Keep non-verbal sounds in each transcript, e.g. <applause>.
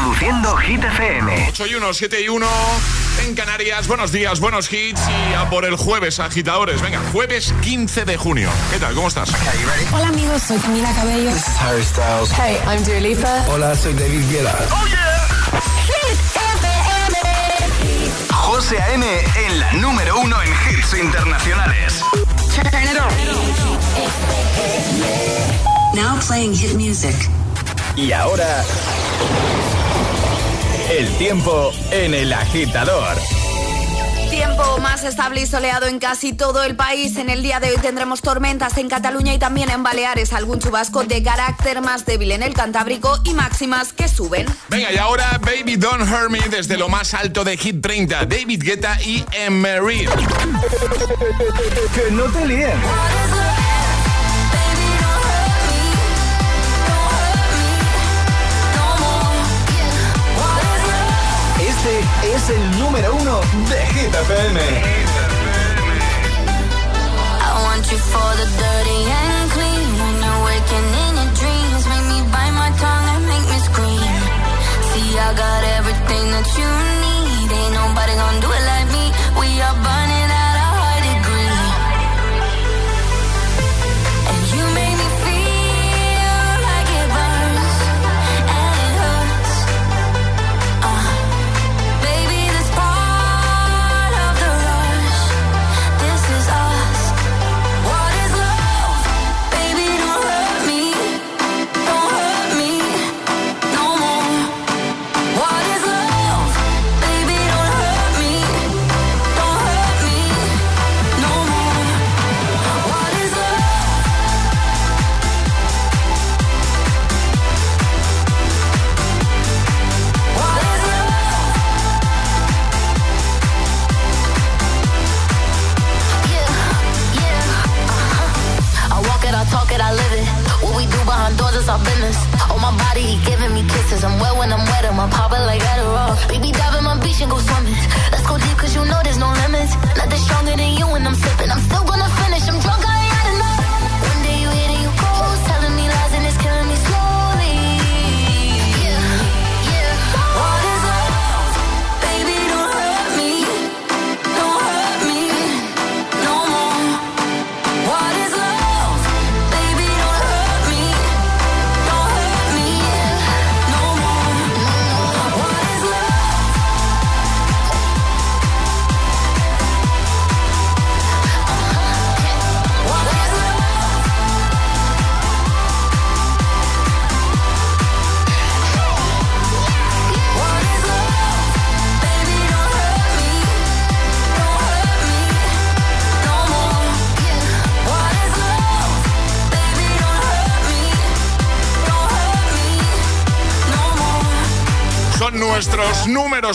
Reproduciendo Hit FM. 8 y 1, 7 y 1 en Canarias. Buenos días, buenos hits y a por el jueves, agitadores. Venga, jueves 15 de junio. ¿Qué tal? ¿Cómo estás? Hola amigos, soy Camila Cabello. This is Harry Styles. Hey, I'm Dua Lipa. Hola, soy David Guetta. ¡Oh, yeah! Hit FM. José A.M. en la número uno en hits internacionales. Turn it on. Now playing hit music. Y ahora... El tiempo en el agitador. Tiempo más estable y soleado en casi todo el país. En el día de hoy tendremos tormentas en Cataluña y también en Baleares. Algún chubasco de carácter más débil en el Cantábrico y máximas que suben. Venga, y ahora Baby Don't Hurt Me desde lo más alto de Hit 30. David Guetta y Emery. <laughs> Que no te líen. Este es el número uno de Hit FM. I want you for the dirty and clean. When you're waking in your dreams, make me bite my tongue and make me scream. See, I got everything that you need. Ain't nobody gonna do it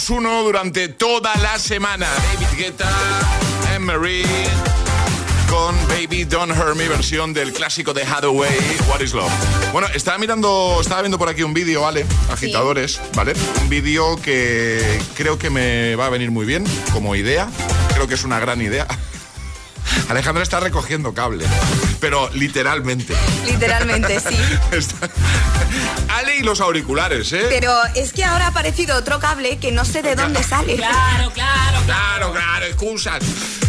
uno durante toda la semana. David Guetta, Emery con Baby Don't Hurt Me, versión del clásico de Hathaway, What is Love. Bueno, estaba mirando, estaba viendo por aquí un vídeo, ¿vale? Agitadores, ¿vale? Un vídeo que creo que me va a venir muy bien como idea. Creo que es una gran idea. Alejandra está recogiendo cable, pero literalmente. Literalmente, sí. <laughs> Está- Ale y los auriculares, ¿eh? Pero es que ahora ha aparecido otro cable que no sé de dónde sale. Claro, claro. Claro, claro, excusas.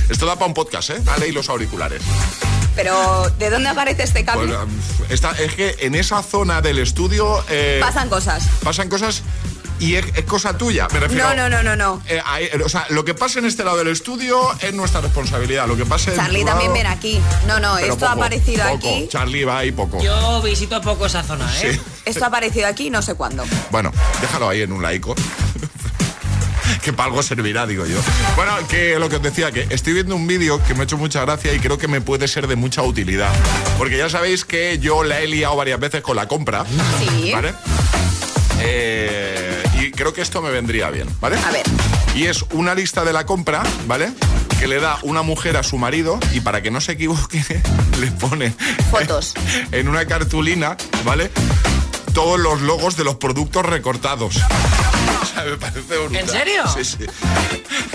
Esto da para un podcast, ¿eh? Ale y los auriculares. Pero ¿de dónde aparece este cable? Um, está- es que en esa zona del estudio eh, Pasan cosas. pasan cosas y es, es cosa tuya. Me refiero. No, no, no, no, no. eh, ahí- o sea, lo que pase en este lado del estudio es nuestra responsabilidad. Lo que pase Charlie también lado- ven aquí. No, no, esto ha aparecido poco. aquí. Charlie va ahí poco. Yo visito poco esa zona, ¿eh? Sí. Esto ha aparecido aquí no sé cuándo. Bueno, déjalo ahí en un laico. <laughs> que para algo servirá, digo yo. Bueno, que lo que os decía, que estoy viendo un vídeo que me ha hecho mucha gracia y creo que me puede ser de mucha utilidad. Porque ya sabéis que yo la he liado varias veces con la compra. Sí. ¿Vale? Eh, y creo que esto me vendría bien, ¿vale? A ver. Y es una lista de la compra, ¿vale? Que le da una mujer a su marido y para que no se equivoque, <laughs> le pone Fotos. en una cartulina, ¿vale? Todos los logos de los productos recortados. <laughs> O sea, me parece brutal. ¿En serio? Sí, sí.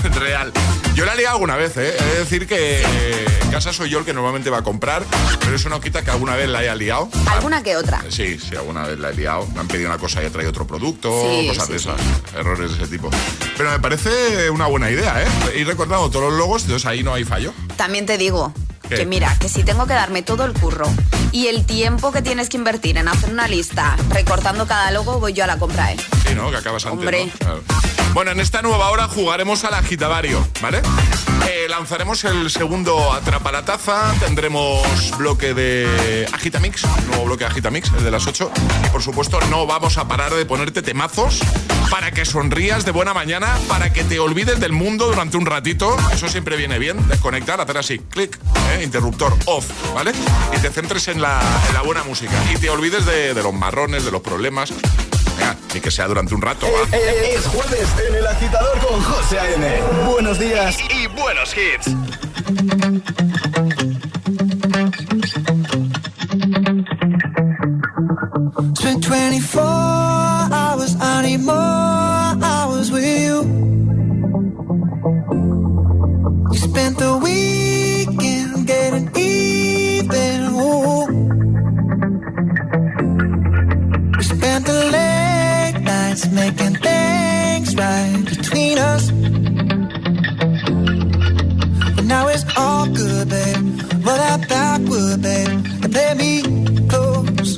<laughs> Real. Yo la he liado alguna vez, ¿eh? He de decir que eh, en casa soy yo el que normalmente va a comprar, pero eso no quita que alguna vez la haya liado. Alguna que otra. Sí, sí, alguna vez la he liado. Me han pedido una cosa y he traído otro producto, Sí, cosas sí, de sí. esas, errores de ese tipo. Pero me parece una buena idea, ¿eh? Ir recordando todos los logos, entonces ahí no hay fallo. También te digo ¿Qué? que mira, que si tengo que darme todo el curro y el tiempo que tienes que invertir en hacer una lista recortando cada logo, voy yo a la compra, ¿eh? Sí, ¿no? Que acabas antes, Hombre. ¿no? Claro. Bueno, en esta nueva hora jugaremos al agitavario, ¿vale? Eh, lanzaremos el segundo Atrapa la Taza, tendremos bloque de Agitamix, nuevo bloque de Agitamix, el de las 8. Y por supuesto no vamos a parar de ponerte temazos para que sonrías de buena mañana, para que te olvides del mundo durante un ratito. Eso siempre viene bien, desconectar, hacer así, clic, ¿eh? interruptor off, ¿vale? Y te centres en la, en la buena música. Y te olvides de, de los marrones, de los problemas. Ni que sea durante un rato, va. Eh, Es jueves en el agitador con José A.M. Buenos días y buenos hits. Spent 24 hours, I need more making things right between us. But now it's all good, babe. Roll that backward, babe, and play me close.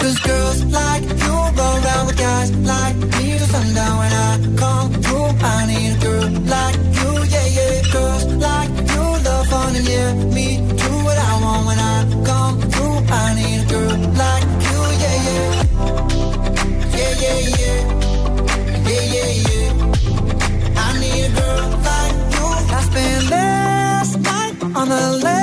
Cause girls like you go around with guys like me till sundown when I come through. I need a girl like you, yeah, yeah. Girls like you love fun and yeah, me night on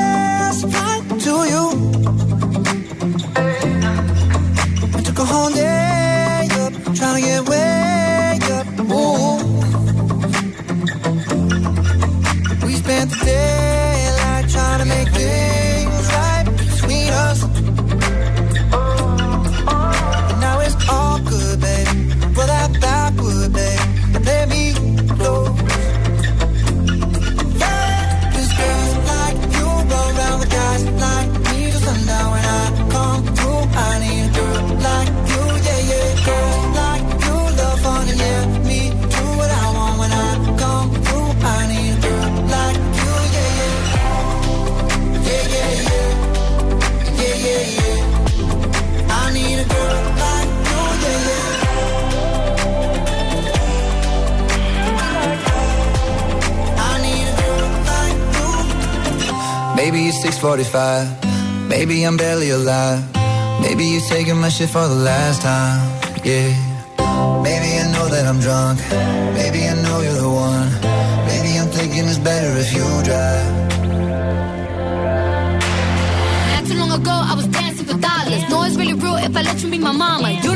45. Maybe I'm barely alive. Maybe you're taking my shit for the last time. Yeah. Maybe I know that I'm drunk. Maybe I know you're the one. Maybe I'm thinking it's better if you drive. Not too long ago, I was dancing for dollars. No, it's really real if I let you be my mama. You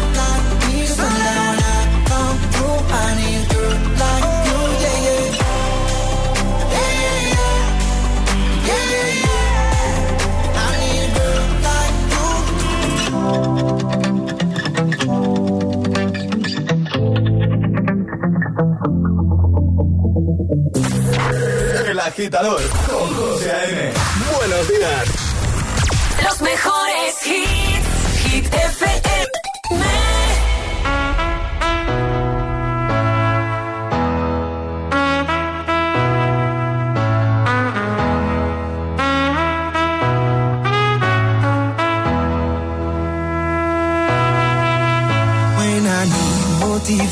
agitador con José A.M. Buenos días. Los mejores hits. Hit FM.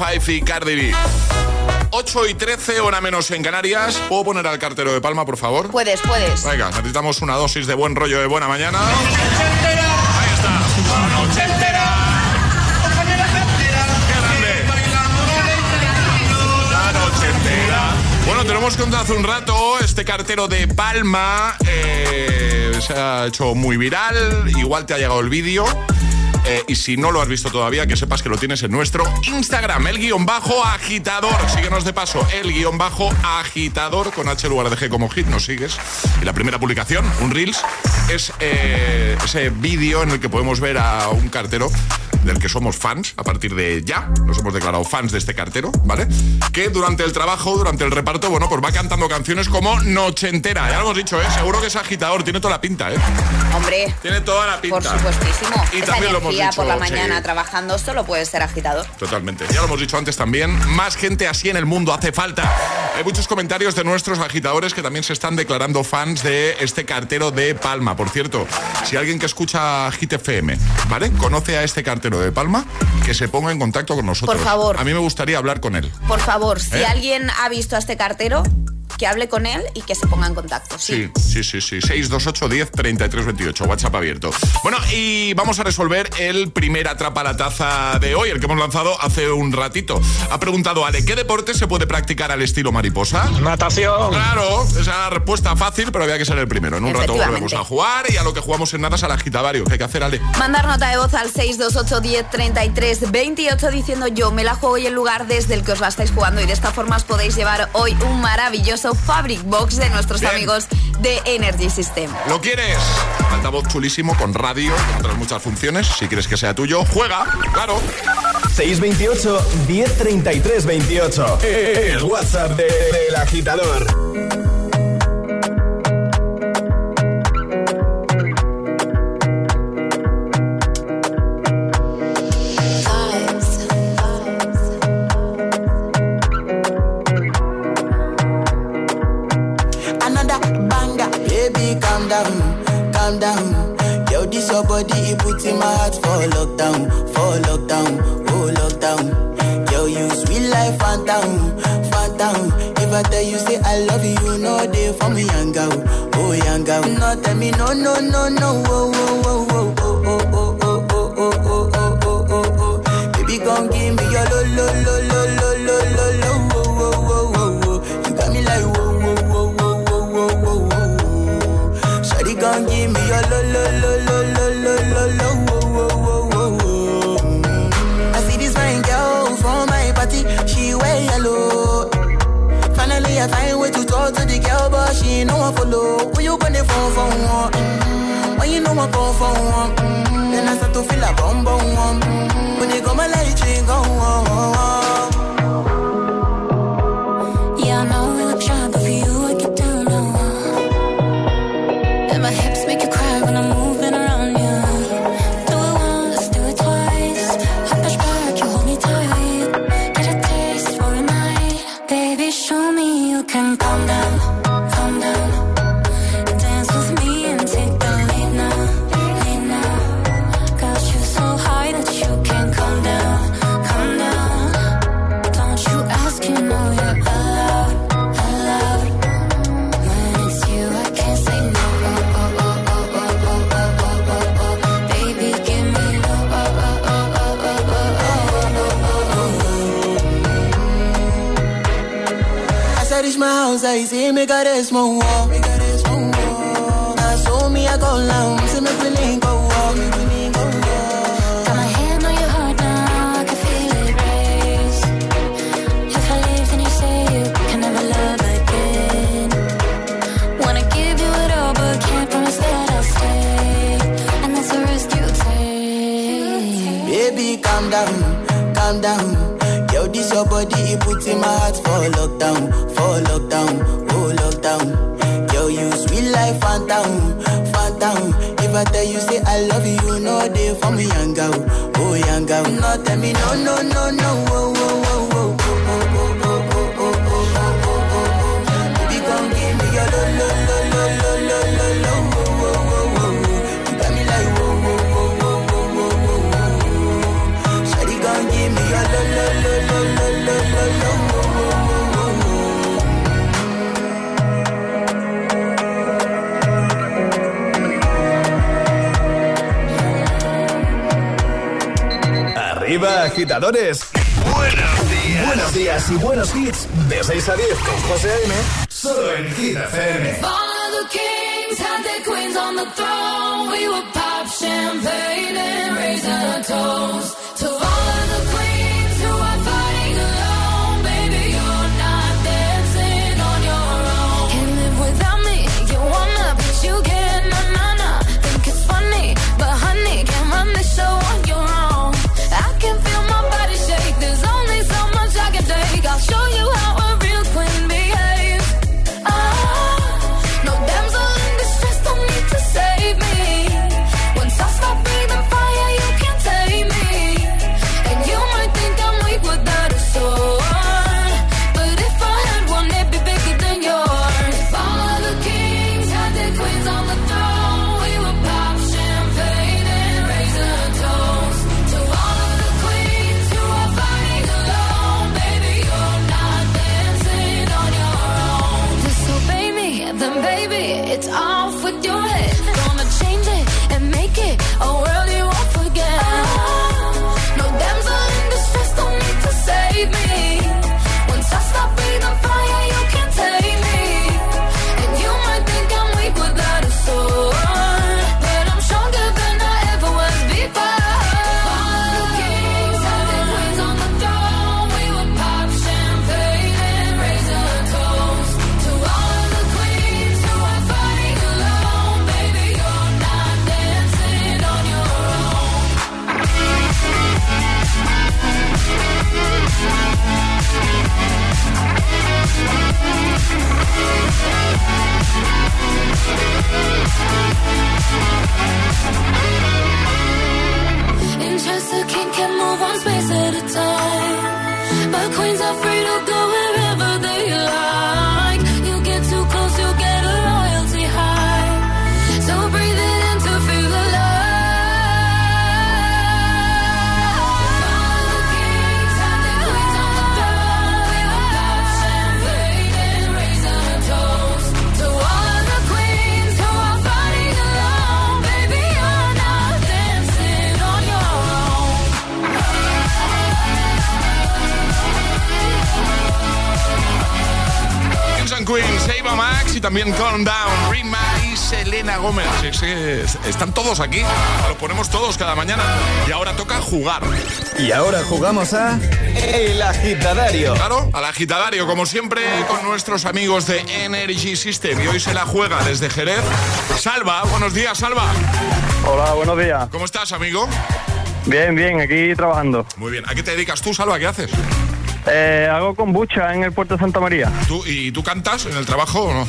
5 y Cardi B. 8 y 13, hora menos en Canarias. ¿Puedo poner al cartero de Palma, por favor? Puedes, puedes. Venga, necesitamos una dosis de buen rollo de buena mañana. Ahí está. La noche entera. Qué grande. La noche entera. Bueno, te lo hemos contado hace un rato. Este cartero de Palma eh, se ha hecho muy viral. Igual te ha llegado el vídeo. Eh, y si no lo has visto todavía, que sepas que lo tienes en nuestro Instagram, el guion bajo agitador. Síguenos de paso, el guion bajo agitador con H lugar de G como hit, nos sigues. Y la primera publicación, un Reels, es eh, ese vídeo en el que podemos ver a un cartero del que somos fans a partir de ya. Nos hemos declarado fans de este cartero, ¿vale? Que durante el trabajo, durante el reparto, bueno, pues va cantando canciones como Noche entera. Ya lo hemos dicho, ¿eh? Seguro que es agitador, tiene toda la pinta, ¿eh? Hombre, Tiene toda la pinta. por supuestísimo. Y Esa también lo hemos dicho, por la sí. mañana trabajando solo puede ser agitador. Totalmente. Ya lo hemos dicho antes también. Más gente así en el mundo hace falta. Hay muchos comentarios de nuestros agitadores que también se están declarando fans de este cartero de Palma. Por cierto, si alguien que escucha Hit FM, ¿vale? Conoce a este cartero de Palma, que se ponga en contacto con nosotros. Por favor. A mí me gustaría hablar con él. Por favor, si ¿Eh? alguien ha visto a este cartero, que hable con él y que se ponga en contacto. Sí. Sí, sí, sí, sí. 628 10 33 28. WhatsApp abierto. Bueno, y vamos a resolver el primer atrapa la taza de hoy, el que hemos lanzado hace un ratito. Ha preguntado Ale, ¿qué deporte se puede practicar al estilo mariposa? Natación. Claro, esa respuesta fácil, pero había que ser el primero. En un rato volvemos a jugar y a lo que jugamos en nada es al agitadario. ¿Qué hay que hacer, Ale? Mandar nota de voz al 628 10 33 28 diciendo yo me la juego y el lugar desde el que os la estáis jugando y de esta forma os podéis llevar hoy un maravilloso Fabric Box de nuestros Bien. amigos de Energy System. ¿Lo quieres? Altavoz chulísimo con radio, con otras muchas funciones. Si quieres que sea tuyo, juega, claro. 628 1033 28. El WhatsApp de- del agitador. Down, calm down. Yo, this your body, it puts in my heart for lockdown, for lockdown, oh lockdown. Yo, you sweet life, phantom, phantom. If I tell you say I love you, you know they for me, young oh young girl. No, tell me no, no, no, no, oh, oh, oh, oh, oh, oh, oh, oh, oh, oh, oh, oh, oh, oh, oh. Baby, come give me your lo, lo, lo, lo, lo, you know I follow. Who you gonna phone for? Mm -hmm. When you know I come for? Mm. Then I start to feel a bum bum. Mm. When you come, I let you go. Oh, oh, oh. sola y si me cares mo Asumi a con la un se me quilingo Got my hand on your heart now, I can feel it race. If I leave then you say you can never love again. Wanna give you it all but can't promise that I'll stay. And that's the risk you take. Baby calm down, calm down. Yo this your body put in my heart for lockdown, for lockdown, oh lockdown. Girl, you sweet life, phantom, phantom. If I tell you, say I love you, no day for me, young girl, oh young girl. No, tell me, no, no, no, no, oh, oh. agitadores. Buenos días. Buenos días y buenos hits. De 6 a 10 con José A.M. Solo en Hit FM. Follow kings, had queens on the throne. We would pop champagne and raise our toast to all of the Queen, Save Max y también Calm Down, Rima y Selena Gómez. Sí, sí, están todos aquí, los ponemos todos cada mañana y ahora toca jugar. Y ahora jugamos a El Agitadario. Claro, al Agitadario, como siempre, con nuestros amigos de Energy System. Y hoy se la juega desde Jerez. Salva, buenos días, Salva. Hola, buenos días. ¿Cómo estás, amigo? Bien, bien, aquí trabajando. Muy bien. ¿A qué te dedicas tú, Salva? ¿Qué haces? Eh, hago kombucha en el puerto de Santa María. ¿Tú, ¿Y tú cantas en el trabajo o no?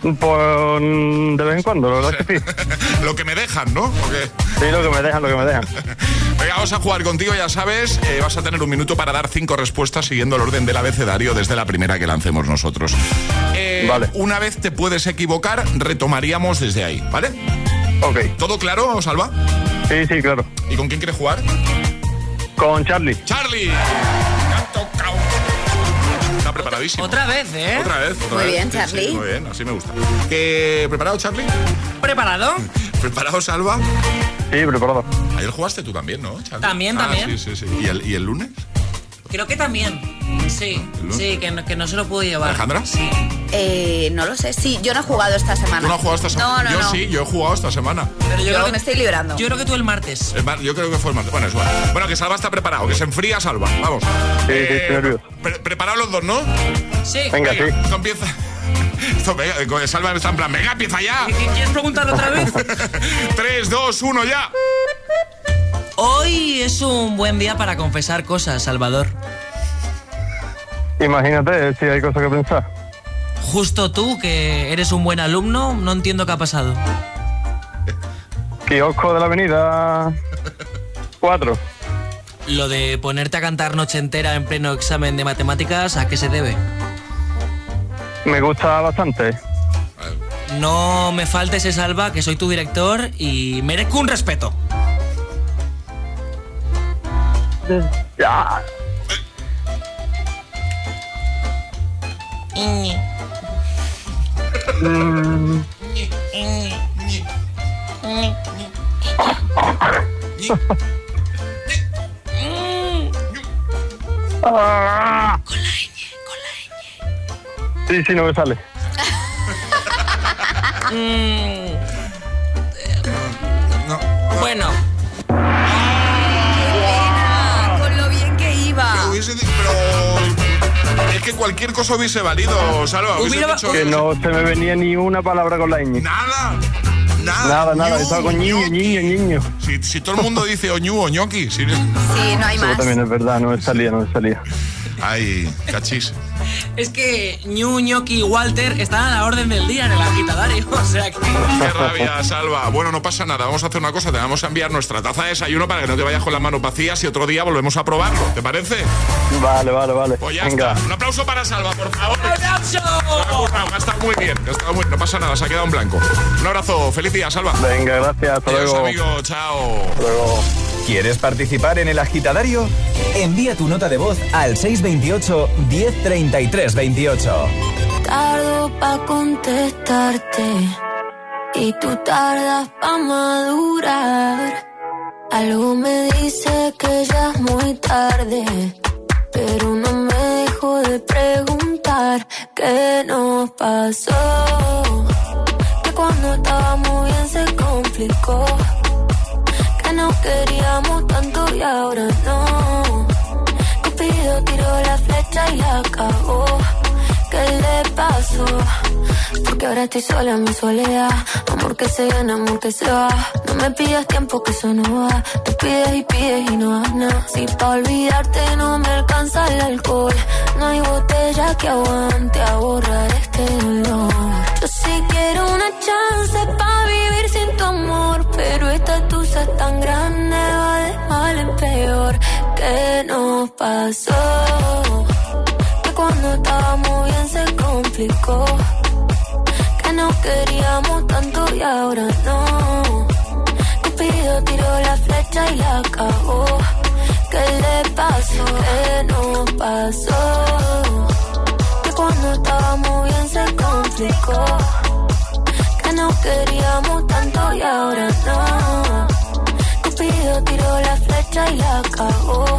Pues mm, de vez en cuando, la verdad que sí. <laughs> lo que me dejan, ¿no? ¿O qué? Sí, lo que me dejan, lo que me dejan. <laughs> Venga, vamos a jugar contigo, ya sabes. eh, vas a tener un minuto para dar cinco respuestas siguiendo el orden del abecedario desde la primera que lancemos nosotros. Eh, Vale. Una vez te puedes equivocar, retomaríamos desde ahí, ¿vale? Ok. ¿Todo claro, Salva? Sí, sí, claro. ¿Y con quién quieres jugar? Con Charlie. ¡Charlie! Está preparadísimo. Otra vez, ¿eh? Otra vez, otra Muy vez. bien, Sí, Charlie. sí, muy bien, así me gusta. ¿Qué- ¿Preparado, Charlie? ¿Preparado? <laughs> ¿Preparado, Salva? Sí, preparado. Ayer jugaste tú también, ¿no, Charlie? También, Ah, también. Sí, sí, sí. ¿Y el, y el lunes? Creo que también. Sí, sí, que no, que no se lo pudo llevar. ¿Alejandra? Sí. Eh, no lo sé. Sí, yo no he jugado esta semana. ¿Tú no has jugado esta semana? No, no, yo no. sí, yo he jugado esta semana. Pero yo, Yo creo me que, estoy librando. yo creo que tú el martes. Yo creo que fue el martes. Bueno, es igual. Bueno, que Salva está preparado, que se enfría Salva. Vamos. Sí, sí, estoy nervioso. pre- preparados los dos, ¿no? Sí. Venga, sí. Esto empieza. <laughs> Esto, venga, con Salva está en plan, venga, empieza ya. ¿Qui- ¿Quieres preguntarlo otra vez? 3, 2, 1, ya. Hoy es un buen día para confesar cosas, Salvador. Imagínate si hay cosas que pensar. Justo tú, que eres un buen alumno, no entiendo qué ha pasado. Kiosco de la avenida 4. Lo de ponerte a cantar noche entera en pleno examen de matemáticas, ¿a qué se debe? Me gusta bastante. No me faltes ese salva, que soy tu director y merezco un respeto. Ya. Mm. Sí, sí, no me sale. No. Bueno, Hubiese pero es que cualquier cosa hubiese valido, Salva. Hubiese dicho Que no se me venía ni una palabra con la ñ. nada. Nada. Nada, nada, Ñu, estaba con niño, niño, niño. Si, si todo el mundo dice oñu o ñoqui. si- Sí, no hay Eso más. también es verdad, no me salía, no me salía. Ay, cachis. Es que Ñu, Ñoqui y Walter están a la orden del día en el agitadario. <laughs> O sea que. Qué rabia, Salva. Bueno, no pasa nada. Vamos a hacer una cosa. Te vamos a enviar nuestra taza de desayuno para que no te vayas con las manos vacías y otro día volvemos a probarlo. ¿Te parece? Vale, vale, vale. Pues ya Venga. está. Un aplauso para Salva, por favor. ¡Aplauso! Ha estado muy bien. ha estado muy- No pasa nada, se ha quedado en blanco. Un abrazo. Feliz día, Salva. Venga, gracias, hasta Adiós, luego. amigo. Chao. Hasta luego. ¿Quieres participar en El Agitadario? Envía tu nota de voz al 628 1033 28. Tardo pa' contestarte y tú tardas pa' madurar. Algo me dice que ya es muy tarde, pero no me dejo de preguntar qué nos pasó. Que cuando estábamos bien se complicó, queríamos tanto y ahora no. Cupido tiró la flecha y la acabó. ¿Qué le pasó? Porque ahora estoy sola en mi soledad. Amor que se gana, amor que se va. No me pidas tiempo que eso no va. Tú pides y pides y no das nada. Si pa' olvidarte no me alcanza el alcohol. No hay botella que aguante a borrar este dolor. Quiero una chance pa' vivir sin tu amor. Pero esta tusa es tan grande, va de mal en peor. ¿Qué nos pasó? Que cuando estábamos bien se complicó. Que no queríamos tanto y ahora no. Cupido tiró la flecha y la acabó. ¿Qué le pasó? ¿Qué nos pasó? Que cuando estábamos bien se complicó. Que no queríamos tanto y ahora no. Cupido tiró la flecha y la acabó.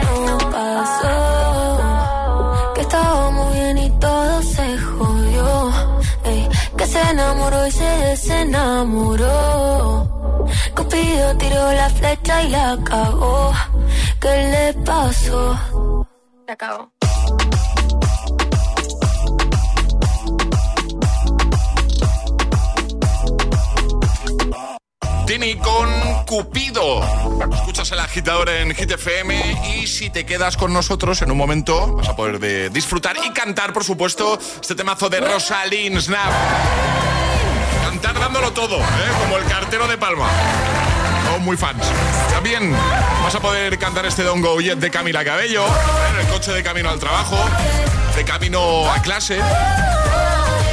se desenamoró. Cupido tiró la flecha y la acabó. ¿Qué le pasó? Se acabó. Tini con Cupido. Escuchas el agitador en Hit FM y si te quedas con nosotros en un momento vas a poder de disfrutar y cantar, por supuesto, este temazo de Rosalind Snap. Cantar dándolo todo, ¿eh? como el cartero de Palma. Somos muy fans. También vas a poder cantar este Don Go Jet de Camila Cabello, en el coche de camino al trabajo, de camino a clase.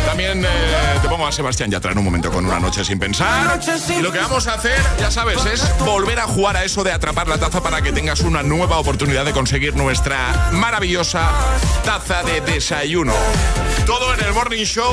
También eh, te pongo a Sebastián Yatra en un momento con una noche sin pensar. Y lo que vamos a hacer, ya sabes, es volver a jugar a eso de atrapar la taza para que tengas una nueva oportunidad de conseguir nuestra maravillosa taza de desayuno. Todo en el Morning Show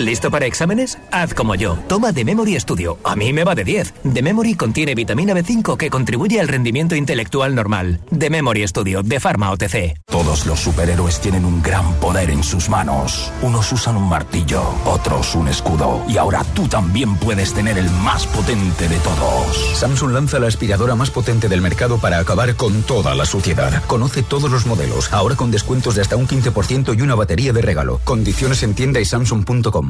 ¿Listo para exámenes? Haz como yo. Toma The Memory Studio. A mí me va de 10. The Memory contiene vitamina B5 que contribuye al rendimiento intelectual normal. The Memory Studio de Pharma OTC. Todos los superhéroes tienen un gran poder en sus manos. Unos usan un martillo, otros un escudo. Y ahora tú también puedes tener el más potente de todos. Samsung lanza la aspiradora más potente del mercado para acabar con toda la suciedad. Conoce todos los modelos, ahora con descuentos de hasta un 15% y una batería de regalo. Condiciones en tienda y samsung.com.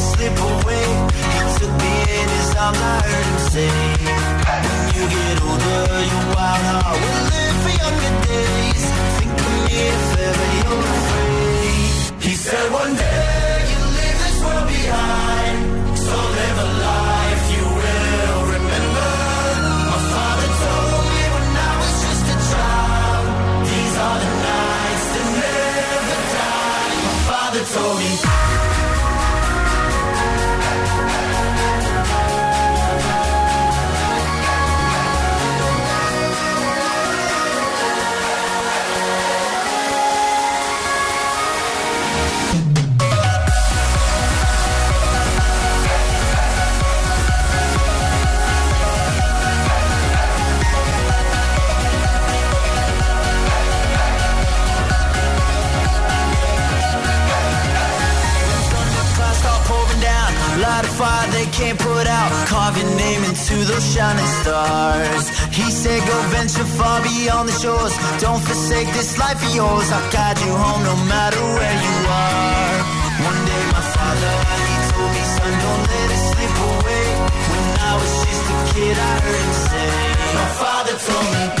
slip away. He took me in his arms, I heard him say, when you get older, your wild heart will live for younger days. Think of me if ever you're afraid. He said one day you'll leave this world behind, so live a life you will remember. My father told me when I was just a child, these are the nights that never die. My father told me. Said, Go venture far beyond the shores. Don't forsake this life of yours. I'll guide you home no matter where you are. One day, my father, he told me, Son, don't let it slip away. When I was just a kid, I heard him say, My father told me.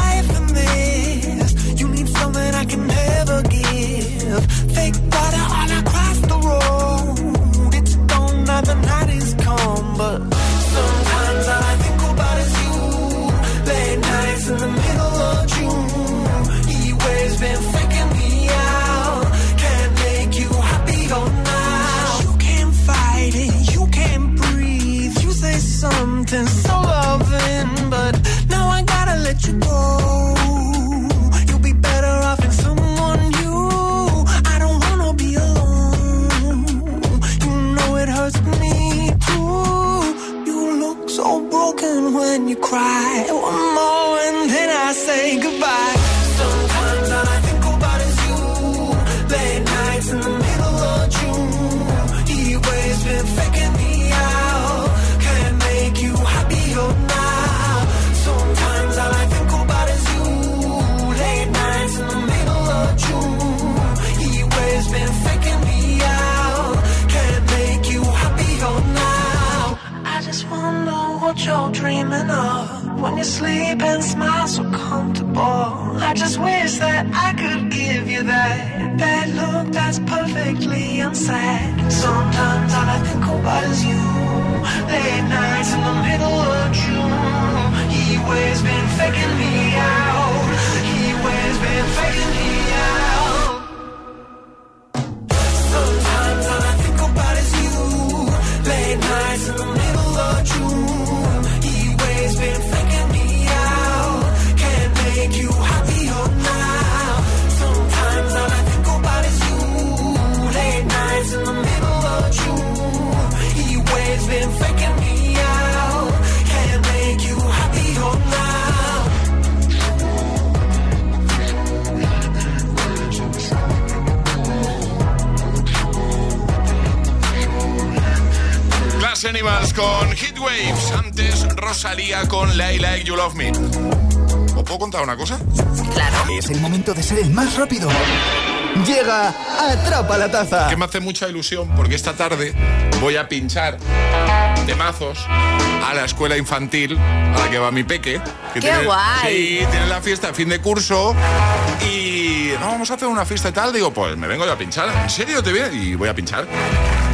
Puedo contar una cosa? Claro. Es el momento de ser el más rápido. Llega Atrapa la Taza. Que me hace mucha ilusión porque esta tarde voy a pinchar temazos a la escuela infantil a la que va mi peque. Que ¡Qué guay! Sí, tiene la fiesta de fin de curso y no, vamos a hacer una fiesta y tal. Digo, pues me vengo yo a pinchar. ¿En serio te viene? Y voy a pinchar.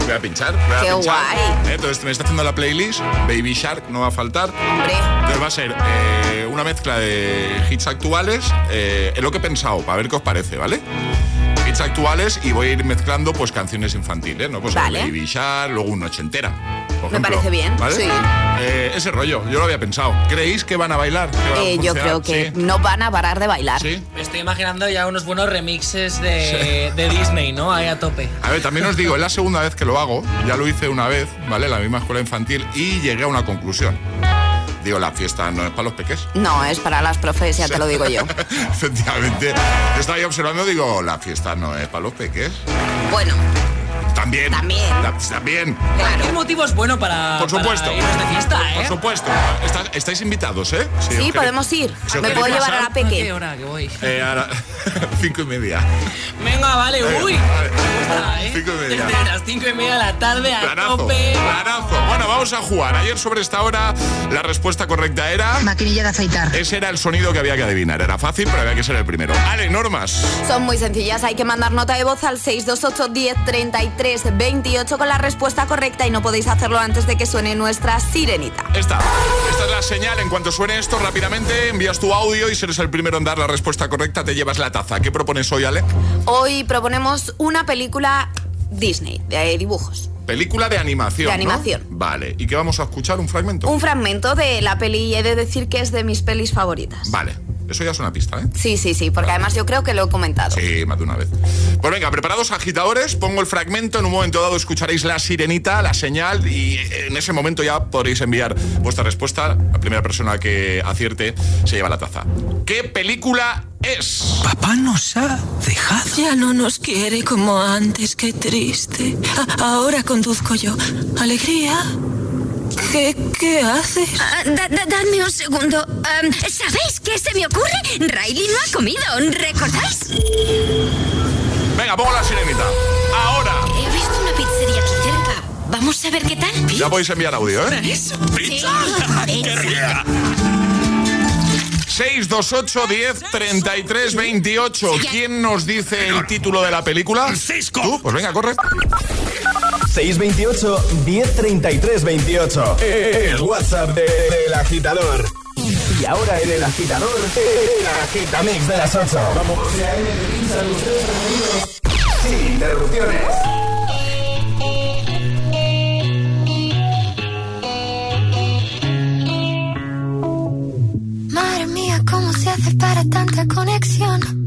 Voy a pinchar. Voy a ¡Qué pinchar. guay! Eh, Entonces me está haciendo la playlist. Baby Shark no va a faltar. Hombre. Entonces va a ser eh, una mezcla de hits actuales. eh, es lo que he pensado, para ver qué os parece, ¿vale? Hits actuales y voy a ir mezclando pues canciones infantiles, ¿no? Pues Vale. Baby Shark, luego una ochentera. Por Me ejemplo, parece bien, ¿vale? sí. Eh, ese rollo, yo lo había pensado. ¿Creéis que van a bailar? ¿Que va a Eh, yo creo que Sí. no van a parar de bailar. Sí. Me estoy imaginando ya unos buenos remixes de, de Disney, ¿no? Ahí a tope. A ver, también os digo, es la segunda vez que lo hago. Ya lo hice una vez, ¿vale? En la misma escuela infantil y llegué a una conclusión. Digo, la fiesta no es para los peques. No, es para las profes, ya te lo digo yo. <laughs> Efectivamente. Estaba ahí observando, digo, la fiesta no es para los peques. Bueno, También. También. Ta- También. Cualquier motivo es bueno para, Por supuesto. para irnos de fiesta, ¿eh? Por supuesto. Está- estáis invitados, ¿eh? Si sí, podemos ir. si Me puedo llevar a la ¿A qué peque. hora que voy? eh, ahora, <laughs> cinco y media. Venga, vale, Venga, uy. gusta, ¿eh? Cinco y media. Desde las cinco y media de la tarde a Planazo, tope. planazo. Bueno, vamos a jugar. Ayer sobre esta hora la respuesta correcta era... Maquinilla de afeitar. Ese era el sonido que había que adivinar. Era fácil, pero había que ser el primero. Ale, normas. Son muy sencillas, hay que mandar nota de voz al 628 10 33 28 con la respuesta correcta y no podéis hacerlo antes de que suene nuestra sirenita. Esta. Esta es la señal. En cuanto suene esto, rápidamente envías tu audio y si eres el primero en dar la respuesta correcta, te llevas la taza. ¿Qué propones hoy, Ale? Hoy proponemos una película Disney, de dibujos. Película de animación. De ¿no? animación. Vale. ¿Y qué vamos a escuchar? ¿Un fragmento? Un fragmento de la peli y he de decir que es de mis pelis favoritas. Vale. Eso ya es una pista, ¿eh? Sí, sí, sí, porque además yo creo que lo he comentado. Sí, más de una vez. Pues venga, preparados agitadores, pongo el fragmento, en un momento dado escucharéis la sirenita, la señal y en ese momento ya podréis enviar vuestra respuesta. La primera persona que acierte se lleva la taza. ¿Qué película es? Papá nos ha dejado. Ya no nos quiere como antes, qué triste. A- ahora conduzco yo. ¿Alegría? ¿Qué, qué haces? Da- da- dadme un segundo. Am, ¿Sabéis qué se me ocurre? Riley no ha comido, ¿recordáis? Venga, pongo la sirenita. Ahora. He visto una pizzería aquí cerca. Vamos a ver qué tal. Ya podéis enviar audio, ¿eh? Eso. ¡Pizza! <laughs> ¡Qué rica! 628 10 33 28. ¿Quién nos dice el título de la película? ¿Tú? Pues venga, corre. 628 1033 28. El WhatsApp de- del agitador. Y ahora en el agitador, el agitamix de las 8. Vamos. Sin interrupciones. Madre mía, ¿cómo se hace para tanta conexión?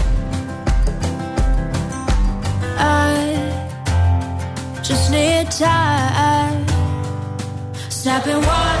I just need time. Snapping water.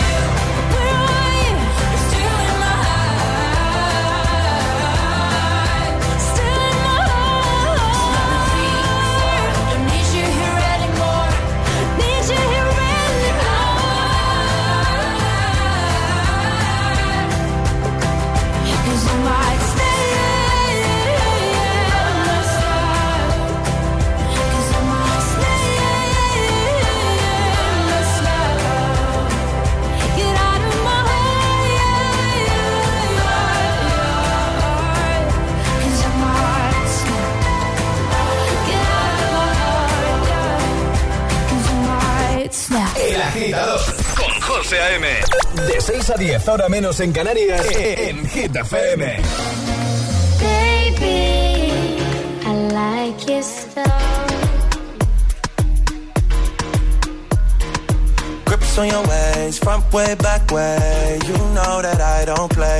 Con José A.M. De 6 a 10, ahora menos en Canarias, en Hit FM. Baby, I like your Grips on your ways, front way, back way. You know that I don't play.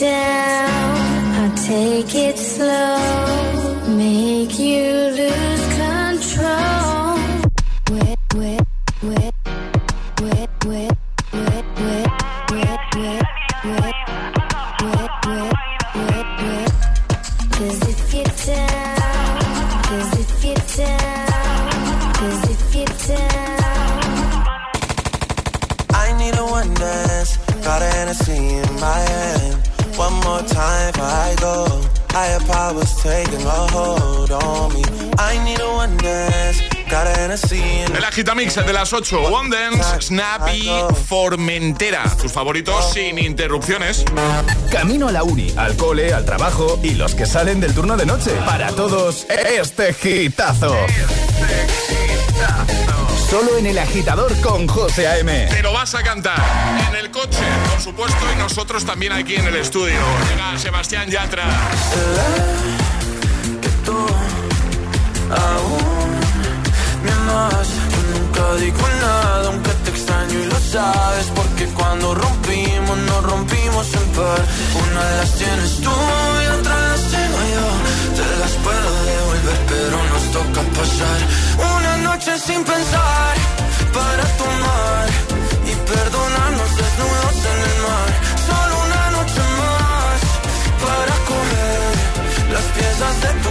Down, I'll take it slow, make you lose control. Cause if you're down, cause if you're down, cause if you're down. I need a one dance, got a Hennessy in my hand. More time before I go. Higher powers taking a hold on me. I need a one dance. El Agitamix de las 8, One Dance, Snappy, Formentera. Tus favoritos sin interrupciones. Camino a la uni, al cole, al trabajo y los que salen del turno de noche. Para todos, este gitazo. Solo en el agitador con José A.M. Te lo vas a cantar en el coche, por supuesto, y nosotros también aquí en el estudio. Llega Sebastián Yatra. que tú aún me amas. Yo nunca digo nada, aunque te extraño y lo sabes. Porque cuando rompimos, nos rompimos en par. Una de las tienes tú y otra las pero nos toca pasar una noche sin pensar para tomar y perdonarnos desnudos en el mar. Solo una noche más para coger las piezas de tu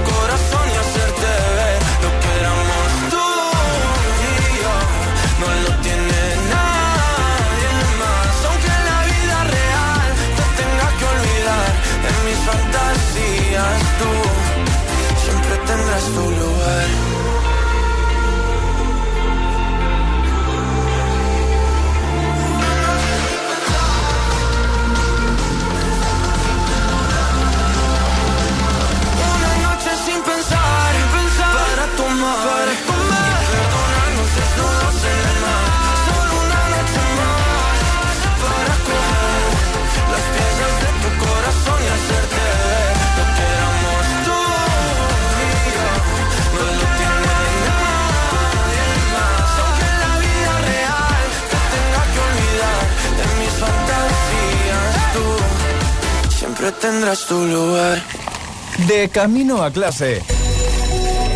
tendrás tendrás tu lugar. De camino a clase.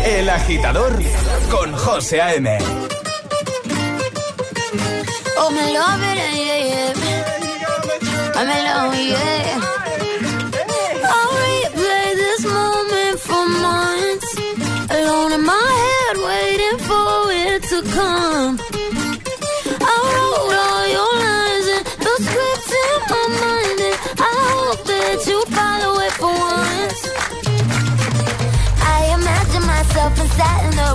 El agitador con José A.M. Oh, me love it, yeah, yeah. I'm in love, yeah. I'll replay this moment for months. Alone in my head, waiting for it to come.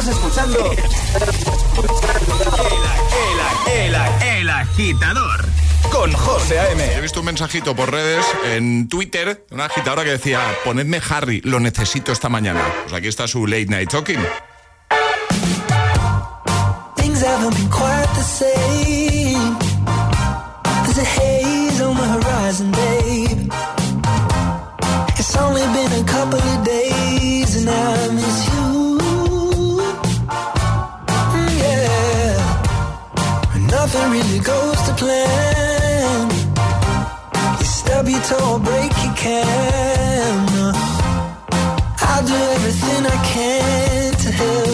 Estás escuchando el, el, el, el agitador con José A.M. He visto un mensajito por redes en Twitter, una agitadora que decía, ponedme Harry, lo necesito esta mañana. Pues aquí está su late night talking. Things haven't been quite the same. There's a haze on the horizon, babe. It's only been a couple of days and nothing really goes to plan. You stub your toe break your can. I'll do everything I can to help.